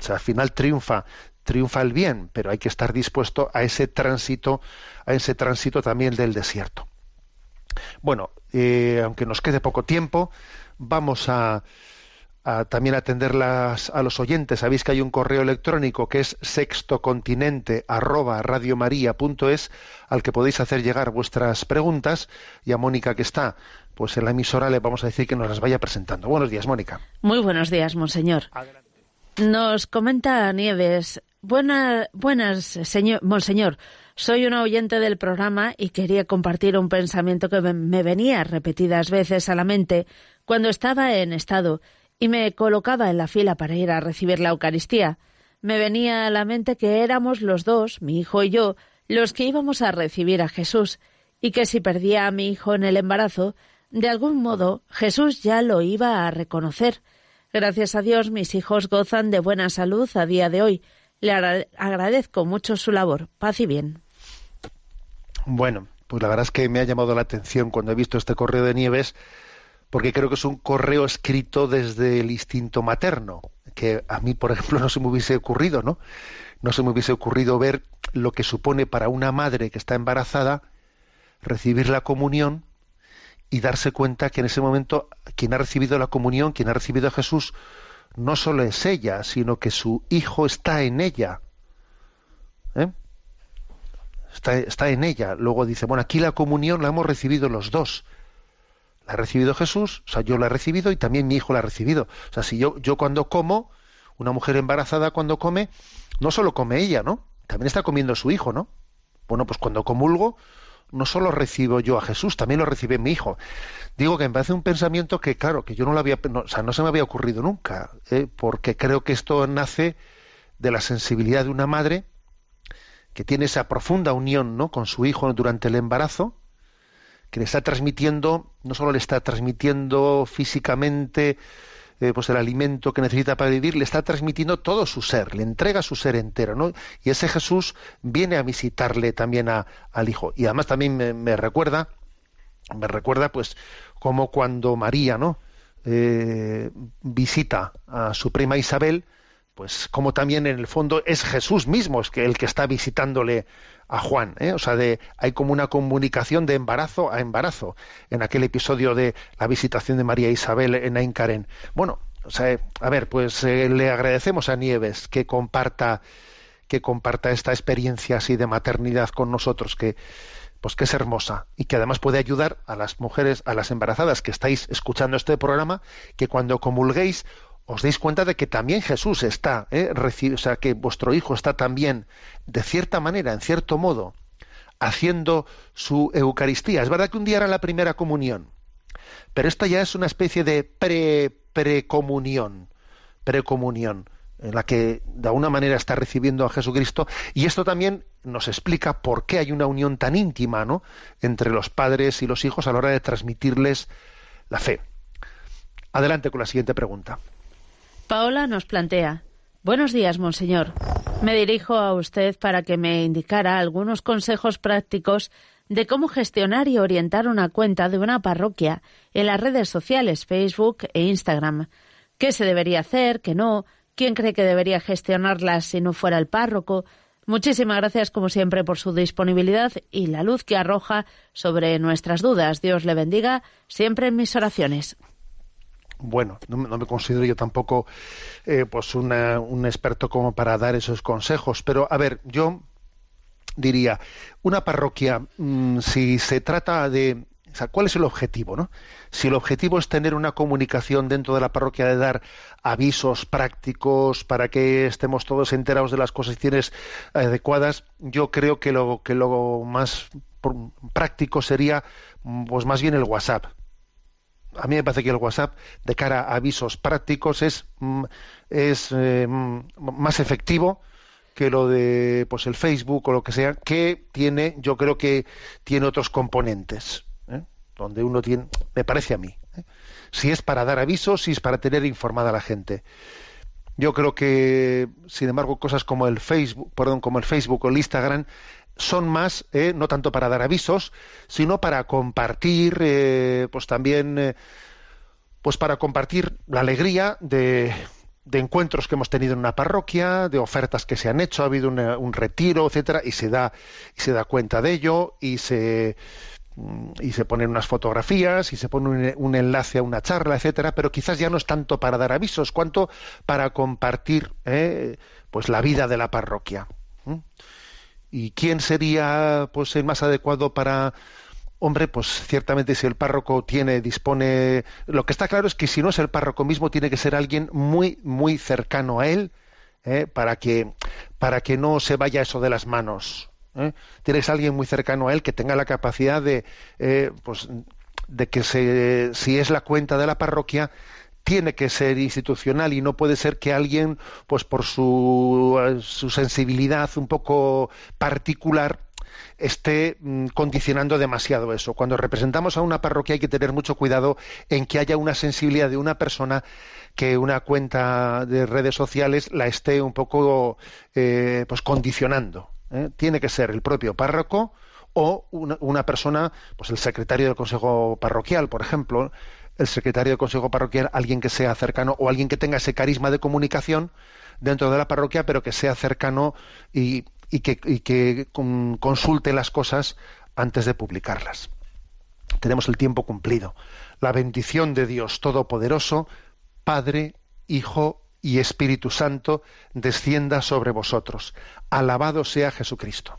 o sea al final triunfa triunfa el bien pero hay que estar dispuesto a ese tránsito a ese tránsito también del desierto bueno eh, aunque nos quede poco tiempo vamos a, a también atenderlas a los oyentes. Sabéis que hay un correo electrónico que es sextocontinente arroba radiomaria.es al que podéis hacer llegar vuestras preguntas y a Mónica que está pues en la emisora le vamos a decir que nos las vaya presentando. Buenos días, Mónica. Muy buenos días, monseñor. Nos comenta Nieves. Buena, buenas, señor, monseñor. Soy una oyente del programa y quería compartir un pensamiento que me venía repetidas veces a la mente cuando estaba en estado y me colocaba en la fila para ir a recibir la Eucaristía. Me venía a la mente que éramos los dos, mi hijo y yo, los que íbamos a recibir a Jesús, y que si perdía a mi hijo en el embarazo, de algún modo Jesús ya lo iba a reconocer. Gracias a Dios mis hijos gozan de buena salud a día de hoy. Le agra- agradezco mucho su labor. Paz y bien. Bueno, pues la verdad es que me ha llamado la atención cuando he visto este correo de Nieves, porque creo que es un correo escrito desde el instinto materno, que a mí, por ejemplo, no se me hubiese ocurrido, ¿no? No se me hubiese ocurrido ver lo que supone para una madre que está embarazada recibir la comunión y darse cuenta que en ese momento quien ha recibido la comunión, quien ha recibido a Jesús, no solo es ella, sino que su hijo está en ella. ¿Eh? está, está en ella. Luego dice, bueno, aquí la comunión la hemos recibido los dos. La ha recibido Jesús, o sea, yo la he recibido y también mi hijo la ha recibido. O sea, si yo, yo cuando como, una mujer embarazada cuando come, no solo come ella, ¿no? También está comiendo su hijo, ¿no? Bueno, pues cuando comulgo, no solo recibo yo a Jesús, también lo recibe mi hijo. Digo que me parece un pensamiento que, claro, que yo no lo había, o sea, no se me había ocurrido nunca, ¿eh? porque creo que esto nace de la sensibilidad de una madre que tiene esa profunda unión ¿no? con su hijo durante el embarazo, que le está transmitiendo, no solo le está transmitiendo físicamente eh, pues el alimento que necesita para vivir, le está transmitiendo todo su ser, le entrega su ser entero, ¿no? Y ese Jesús viene a visitarle también a- al hijo. Y además también me, recuerda, me recuerda pues como cuando María, ¿no? Eh, visita a su prima Isabel, pues como también en el fondo es Jesús mismo es que el que está visitándole a Juan, ¿eh? o sea, de, hay como una comunicación de embarazo a embarazo en aquel episodio de la visitación de María Isabel en Aincarén. Bueno, o sea, a ver, pues eh, le agradecemos a Nieves que comparta que comparta esta experiencia así de maternidad con nosotros que pues que es hermosa y que además puede ayudar a las mujeres, a las embarazadas que estáis escuchando este programa, que cuando comulguéis os deis cuenta de que también Jesús está, ¿eh? O sea, que vuestro hijo está también, de cierta manera, en cierto modo, haciendo su Eucaristía. Es verdad que un día era la primera comunión, pero esta ya es una especie de pre precomunión, precomunión en la que de alguna manera está recibiendo a Jesucristo y esto también nos explica por qué hay una unión tan íntima, ¿no? entre los padres y los hijos a la hora de transmitirles la fe. Adelante con la siguiente pregunta. Paola nos plantea. Buenos días, monseñor. Me dirijo a usted para que me indicara algunos consejos prácticos de cómo gestionar y orientar una cuenta de una parroquia en las redes sociales Facebook e Instagram. ¿Qué se debería hacer? ¿Qué no? ¿Quién cree que debería gestionarla si no fuera el párroco? Muchísimas gracias, como siempre, por su disponibilidad y la luz que arroja sobre nuestras dudas. Dios le bendiga siempre en mis oraciones. Bueno, no, me- no me considero yo tampoco eh, pues una- un experto como para dar esos consejos, pero a ver, yo diría, una parroquia, mm, si se trata de, o sea, ¿cuál es el objetivo, no? Si el objetivo es tener una comunicación dentro de la parroquia de dar avisos prácticos para que estemos todos enterados de las condiciones adecuadas, yo creo que lo que lo más pr- práctico sería, pues más bien el WhatsApp a mí me parece que el WhatsApp, de cara a avisos prácticos, es, mm, es eh, mm, más efectivo que lo de pues el Facebook o lo que sea, que tiene, yo creo que tiene otros componentes, ¿eh? donde uno tiene, me parece a mí, ¿eh? si es para dar avisos, si es para tener informada a la gente. Yo creo que, sin embargo, cosas como el Facebook, perdón, como el Facebook o el Instagram son más, eh, no tanto para dar avisos, sino para compartir, eh, pues también, eh, pues para compartir la alegría de, de encuentros que hemos tenido en una parroquia, de ofertas que se han hecho, ha habido un retiro, etcétera, y se da, y se da cuenta de ello, y se y se ponen unas fotografías y se pone un, un enlace a una charla, etcétera, pero quizás ya no es tanto para dar avisos, cuanto para compartir eh, pues la vida de la parroquia. ¿Y quién sería pues el más adecuado para hombre, pues ciertamente si el párroco tiene dispone lo que está claro es que si no es el párroco mismo tiene que ser alguien muy muy cercano a él ¿eh? para que para que no se vaya eso de las manos. ¿eh? Alguien muy cercano a él que tenga la capacidad de eh, pues de que se, si es la cuenta de la parroquia tiene que ser institucional y no puede ser que alguien, pues por su, eh, su sensibilidad un poco particular, esté mm, condicionando demasiado eso. Cuando representamos a una parroquia hay que tener mucho cuidado en que haya una sensibilidad de una persona que una cuenta de redes sociales la esté un poco eh, pues condicionando. ¿eh? Tiene que ser el propio párroco o una, una persona, pues el secretario del consejo parroquial, por ejemplo, el secretario del consejo parroquial, alguien que sea cercano o alguien que tenga ese carisma de comunicación dentro de la parroquia, pero que sea cercano y, que, y que con- consulte las cosas antes de publicarlas. Tenemos el tiempo cumplido. La bendición de Dios Todopoderoso, Padre, Hijo y Espíritu Santo, descienda sobre vosotros. Alabado sea Jesucristo.